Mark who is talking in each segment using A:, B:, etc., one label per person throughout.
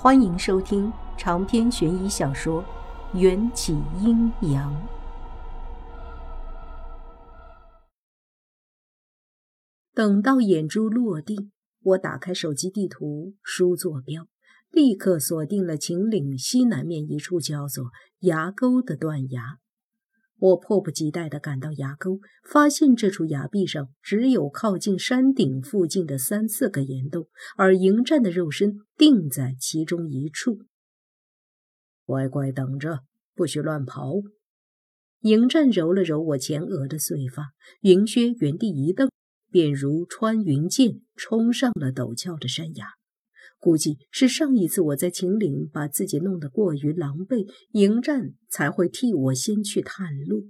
A: 欢迎收听长篇悬疑小说《缘起阴阳》。等到眼珠落地，我打开手机地图，输坐标，立刻锁定了秦岭西南面一处叫做崖沟的断崖。我迫不及待地赶到崖沟，发现这处崖壁上只有靠近山顶附近的三四个岩洞，而迎战的肉身定在其中一处。乖乖等着，不许乱跑！迎战揉了揉我前额的碎发，云靴原地一蹬，便如穿云箭冲上了陡峭的山崖。估计是上一次我在秦岭把自己弄得过于狼狈，迎战才会替我先去探路。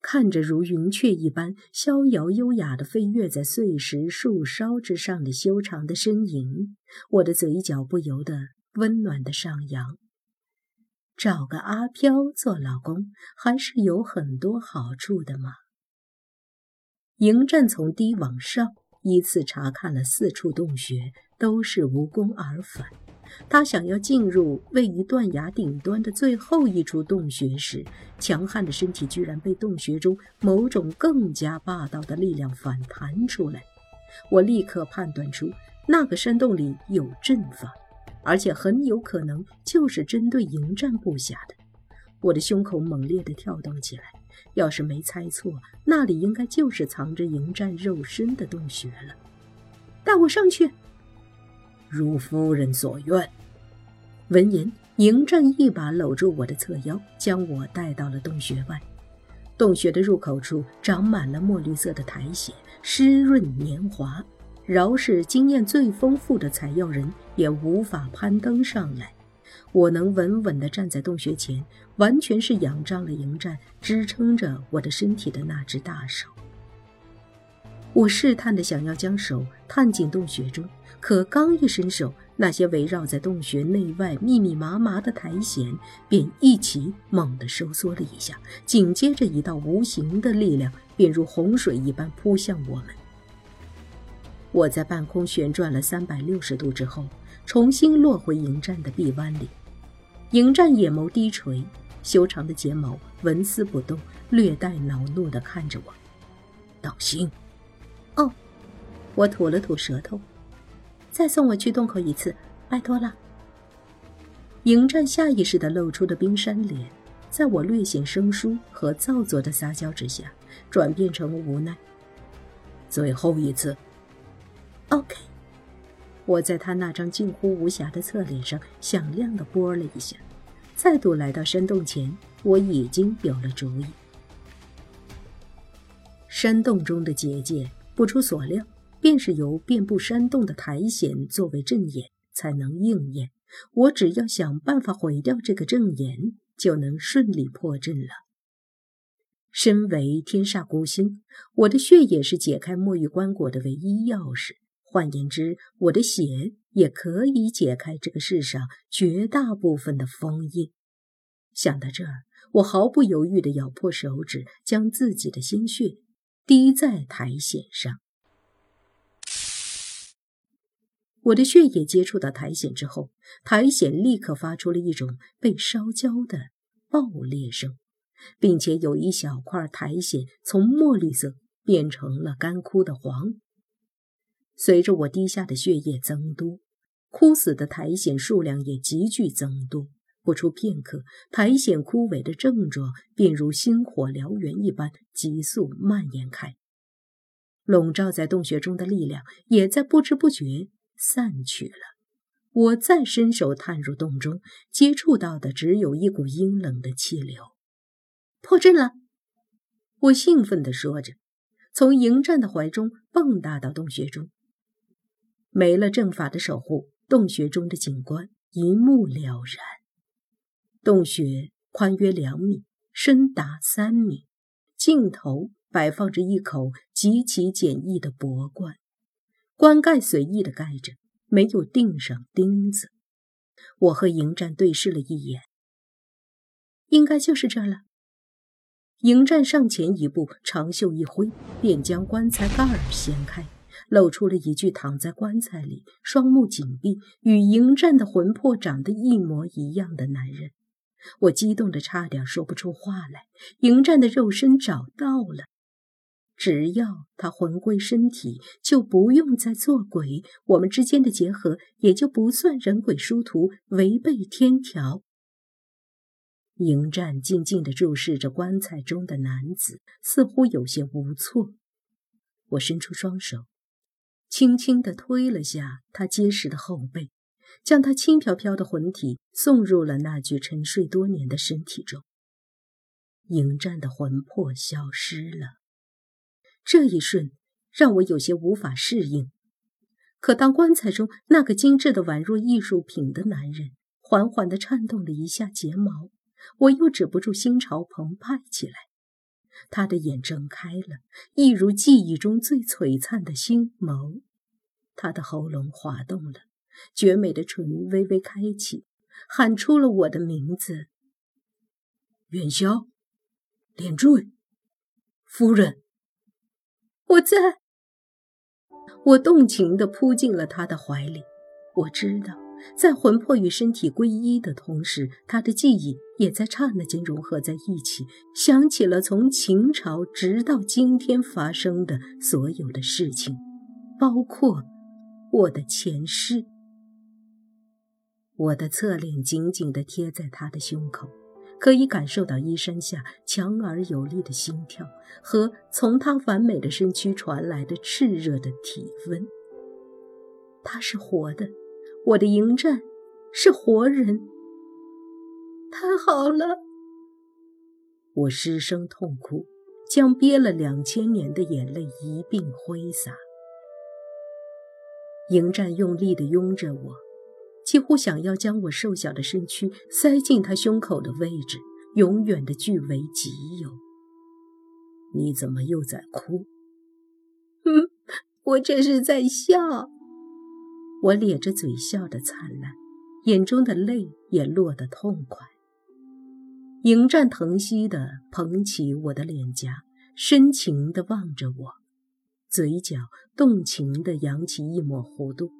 A: 看着如云雀一般逍遥优雅的飞跃在碎石树梢之上的修长的身影，我的嘴角不由得温暖的上扬。找个阿飘做老公还是有很多好处的嘛。迎战从低往上。依次查看了四处洞穴，都是无功而返。他想要进入位于断崖顶端的最后一处洞穴时，强悍的身体居然被洞穴中某种更加霸道的力量反弹出来。我立刻判断出那个山洞里有阵法，而且很有可能就是针对迎战部下的。我的胸口猛烈地跳动起来。要是没猜错，那里应该就是藏着迎战肉身的洞穴了。带我上去。
B: 如夫人所愿。
A: 闻言，迎战一把搂住我的侧腰，将我带到了洞穴外。洞穴的入口处长满了墨绿色的苔藓，湿润黏滑，饶是经验最丰富的采药人也无法攀登上来。我能稳稳地站在洞穴前，完全是仰仗了迎战支撑着我的身体的那只大手。我试探地想要将手探进洞穴中，可刚一伸手，那些围绕在洞穴内外密密麻麻的苔藓便一起猛地收缩了一下，紧接着一道无形的力量便如洪水一般扑向我们。我在半空旋转了三百六十度之后，重新落回迎战的臂弯里。迎战眼眸低垂，修长的睫毛纹丝不动，略带恼怒地看着我。
B: 道心，
A: 哦，我吐了吐舌头。再送我去洞口一次，拜托了。迎战下意识地露出的冰山脸，在我略显生疏和造作的撒娇之下，转变成无奈。
B: 最后一次。
A: OK。我在他那张近乎无瑕的侧脸上响亮地啵了一下，再度来到山洞前，我已经有了主意。山洞中的结界，不出所料，便是由遍布山洞的苔藓作为阵眼才能应验。我只要想办法毁掉这个阵眼，就能顺利破阵了。身为天煞孤星，我的血液是解开墨玉棺椁的唯一钥匙。换言之，我的血也可以解开这个世上绝大部分的封印。想到这儿，我毫不犹豫地咬破手指，将自己的鲜血滴在苔藓上。我的血液接触到苔藓之后，苔藓立刻发出了一种被烧焦的爆裂声，并且有一小块苔藓从墨绿色变成了干枯的黄。随着我滴下的血液增多，枯死的苔藓数量也急剧增多。不出片刻，苔藓枯萎的症状便如星火燎原一般急速蔓延开，笼罩在洞穴中的力量也在不知不觉散去了。我再伸手探入洞中，接触到的只有一股阴冷的气流。破阵了！我兴奋地说着，从迎战的怀中蹦跶到洞穴中。没了阵法的守护，洞穴中的景观一目了然。洞穴宽约两米，深达三米，尽头摆放着一口极其简易的薄棺，棺盖随意的盖着，没有钉上钉子。我和迎战对视了一眼，应该就是这儿了。迎战上前一步，长袖一挥，便将棺材盖掀开。露出了一具躺在棺材里、双目紧闭、与迎战的魂魄长得一模一样的男人。我激动的差点说不出话来。迎战的肉身找到了，只要他魂归身体，就不用再做鬼，我们之间的结合也就不算人鬼殊途，违背天条。迎战静静地注视着棺材中的男子，似乎有些无措。我伸出双手，轻轻地推了下他结实的后背，将他轻飘飘的魂体送入了那具沉睡多年的身体中。迎战的魂魄消失了，这一瞬让我有些无法适应。可当棺材中那个精致的宛若艺术品的男人缓缓地颤动了一下睫毛，我又止不住心潮澎湃起来。他的眼睁开了，一如记忆中最璀璨的星眸。他的喉咙滑动了，绝美的唇微微开启，喊出了我的名字：
B: 元宵，连坠，夫人。
A: 我在。我动情地扑进了他的怀里。我知道。在魂魄与身体归一的同时，他的记忆也在刹那间融合在一起，想起了从秦朝直到今天发生的所有的事情，包括我的前世。我的侧脸紧紧地贴在他的胸口，可以感受到衣衫下强而有力的心跳和从他完美的身躯传来的炽热的体温。他是活的。我的迎战是活人，太好了！我失声痛哭，将憋了两千年的眼泪一并挥洒。迎战用力地拥着我，几乎想要将我瘦小的身躯塞进他胸口的位置，永远的据为己有。
B: 你怎么又在哭？
A: 嗯，我这是在笑。我咧着嘴笑得灿烂，眼中的泪也落得痛快。迎战疼惜地捧起我的脸颊，深情地望着我，嘴角动情地扬起一抹弧度。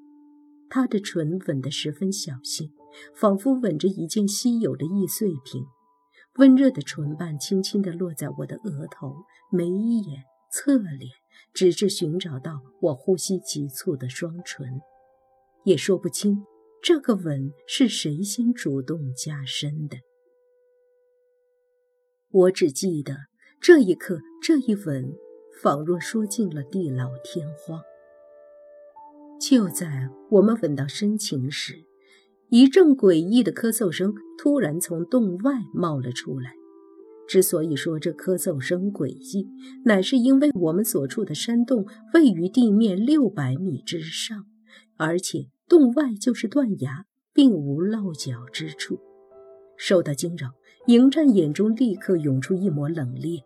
A: 他的唇吻得十分小心，仿佛吻着一件稀有的易碎品。温热的唇瓣轻轻地落在我的额头、眉眼、侧脸，直至寻找到我呼吸急促的双唇。也说不清，这个吻是谁先主动加深的。我只记得这一刻，这一吻仿若说尽了地老天荒。就在我们吻到深情时，一阵诡异的咳嗽声突然从洞外冒了出来。之所以说这咳嗽声诡异，乃是因为我们所处的山洞位于地面六百米之上，而且。洞外就是断崖，并无落脚之处。受到惊扰，迎战眼中立刻涌出一抹冷冽，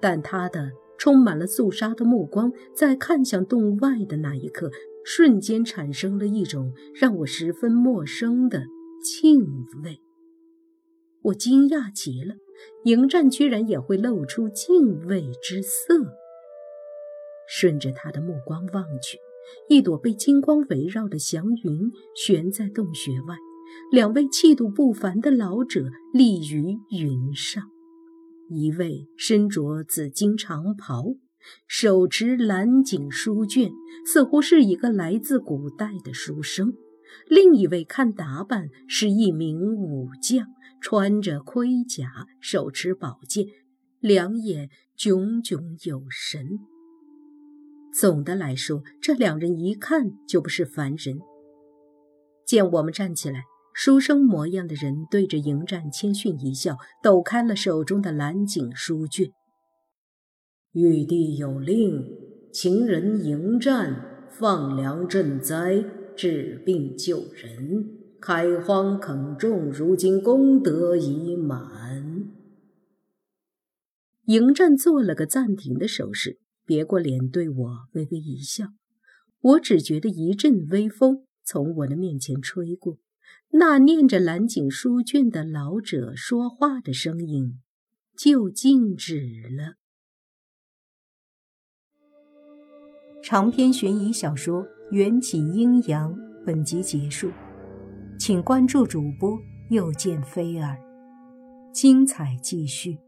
A: 但他的充满了肃杀的目光，在看向洞外的那一刻，瞬间产生了一种让我十分陌生的敬畏。我惊讶极了，迎战居然也会露出敬畏之色。顺着他的目光望去。一朵被金光围绕的祥云悬在洞穴外，两位气度不凡的老者立于云上。一位身着紫金长袍，手持蓝锦书卷，似乎是一个来自古代的书生；另一位看打扮是一名武将，穿着盔甲，手持宝剑，两眼炯炯有神。总的来说，这两人一看就不是凡人。见我们站起来，书生模样的人对着迎战谦逊一笑，抖开了手中的蓝锦书卷。
B: 玉帝有令，秦人迎战，放粮赈灾，治病救人，开荒垦种，如今功德已满。
A: 迎战做了个暂停的手势。别过脸对我微微一笑，我只觉得一阵微风从我的面前吹过，那念着蓝景书卷的老者说话的声音就静止了。长篇悬疑小说《缘起阴阳》本集结束，请关注主播又见菲儿，精彩继续。